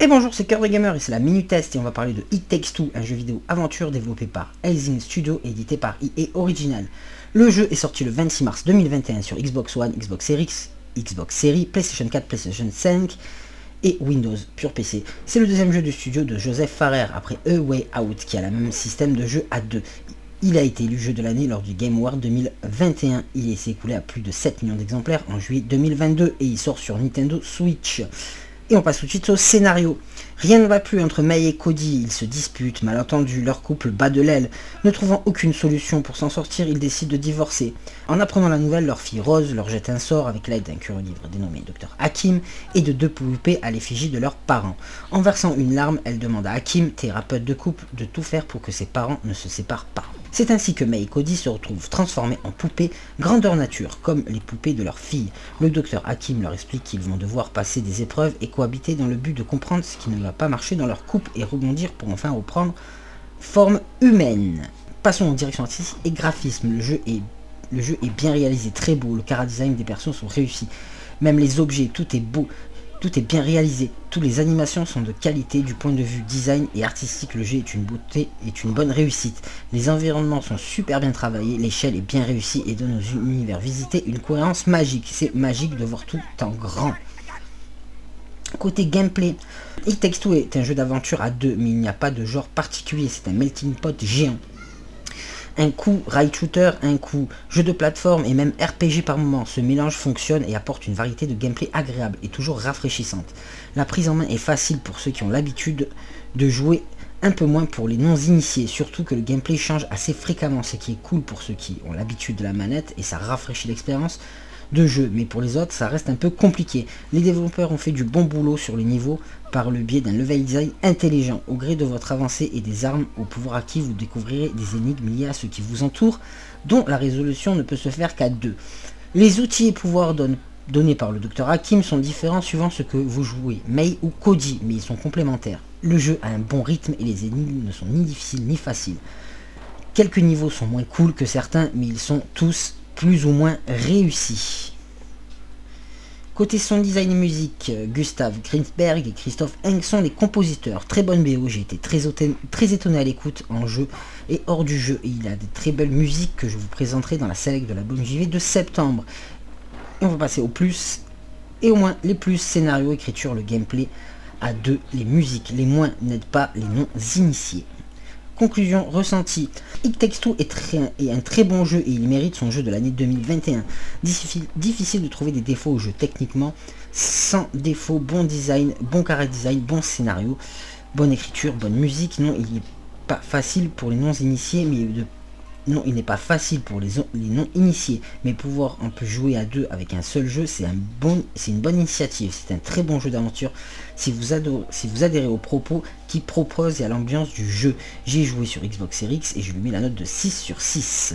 Et bonjour, c'est Cœur de Gamer et c'est la Minute Test et on va parler de It Takes Two, un jeu vidéo aventure développé par Elzing Studio et édité par EA Original. Le jeu est sorti le 26 mars 2021 sur Xbox One, Xbox Series, Xbox Series, PlayStation 4, PlayStation 5 et Windows Pure PC. C'est le deuxième jeu du studio de Joseph Farrer après A Way Out qui a le même système de jeu à deux. Il a été élu jeu de l'année lors du Game Award 2021. Il s'est écoulé à plus de 7 millions d'exemplaires en juillet 2022 et il sort sur Nintendo Switch. Et on passe tout de suite au scénario. Rien ne va plus entre May et Cody, ils se disputent, malentendu, leur couple bat de l'aile. Ne trouvant aucune solution pour s'en sortir, ils décident de divorcer. En apprenant la nouvelle, leur fille Rose leur jette un sort avec l'aide d'un curieux livre dénommé Dr Hakim et de deux poupées à l'effigie de leurs parents. En versant une larme, elle demande à Hakim, thérapeute de couple, de tout faire pour que ses parents ne se séparent pas. C'est ainsi que May et Cody se retrouvent transformés en poupées grandeur nature, comme les poupées de leur fille. Le docteur Hakim leur explique qu'ils vont devoir passer des épreuves et cohabiter dans le but de comprendre ce qui ne va pas marcher dans leur couple et rebondir pour enfin reprendre forme humaine. Passons en direction artistique et graphisme. Le jeu est, bien réalisé, très beau. Le cara design des personnes sont réussis. Même les objets, tout est beau. Tout est bien réalisé, toutes les animations sont de qualité du point de vue design et artistique, le jeu est une beauté, est une bonne réussite. Les environnements sont super bien travaillés, l'échelle est bien réussie et donne aux univers visités une cohérence magique. C'est magique de voir tout en grand. Côté gameplay, It Takes est un jeu d'aventure à deux, mais il n'y a pas de genre particulier, c'est un melting pot géant un coup ride shooter, un coup jeu de plateforme et même RPG par moment. Ce mélange fonctionne et apporte une variété de gameplay agréable et toujours rafraîchissante. La prise en main est facile pour ceux qui ont l'habitude de jouer un peu moins pour les non-initiés, surtout que le gameplay change assez fréquemment, ce qui est cool pour ceux qui ont l'habitude de la manette et ça rafraîchit l'expérience de jeu, mais pour les autres, ça reste un peu compliqué. Les développeurs ont fait du bon boulot sur les niveaux par le biais d'un level design intelligent. Au gré de votre avancée et des armes au pouvoir acquis, vous découvrirez des énigmes liées à ce qui vous entoure, dont la résolution ne peut se faire qu'à deux. Les outils et pouvoirs donnés par le Dr Hakim sont différents suivant ce que vous jouez, May ou Cody, mais ils sont complémentaires. Le jeu a un bon rythme et les énigmes ne sont ni difficiles ni faciles. Quelques niveaux sont moins cool que certains, mais ils sont tous plus ou moins réussi. Côté son design et musique, Gustave Grinsberg et Christophe Eng sont les compositeurs. Très bonne BO, j'ai été très, très étonné à l'écoute en jeu et hors du jeu. Et il a de très belles musiques que je vous présenterai dans la sélection de l'album JV de septembre. On va passer au plus et au moins. Les plus, scénario, écriture, le gameplay. À deux, les musiques. Les moins n'aident pas les non-initiés. Conclusion ressentie. It Takes est, un très bon jeu et il mérite son jeu de l'année 2021. Difficile, difficile de trouver des défauts au jeu techniquement. Sans défaut, bon design, bon carré design, bon scénario, bonne écriture, bonne musique. Non, il n'est pas facile pour les non-initiés, mais de non, il n'est pas facile pour les, non-initiés, mais pouvoir un peu jouer à deux avec un seul jeu, c'est une bonne initiative, c'est un très bon jeu d'aventure. Si vous, si adhérez aux propos qui proposent et à l'ambiance du jeu, j'ai joué sur Xbox Series et je lui mets la note de 6 sur 6.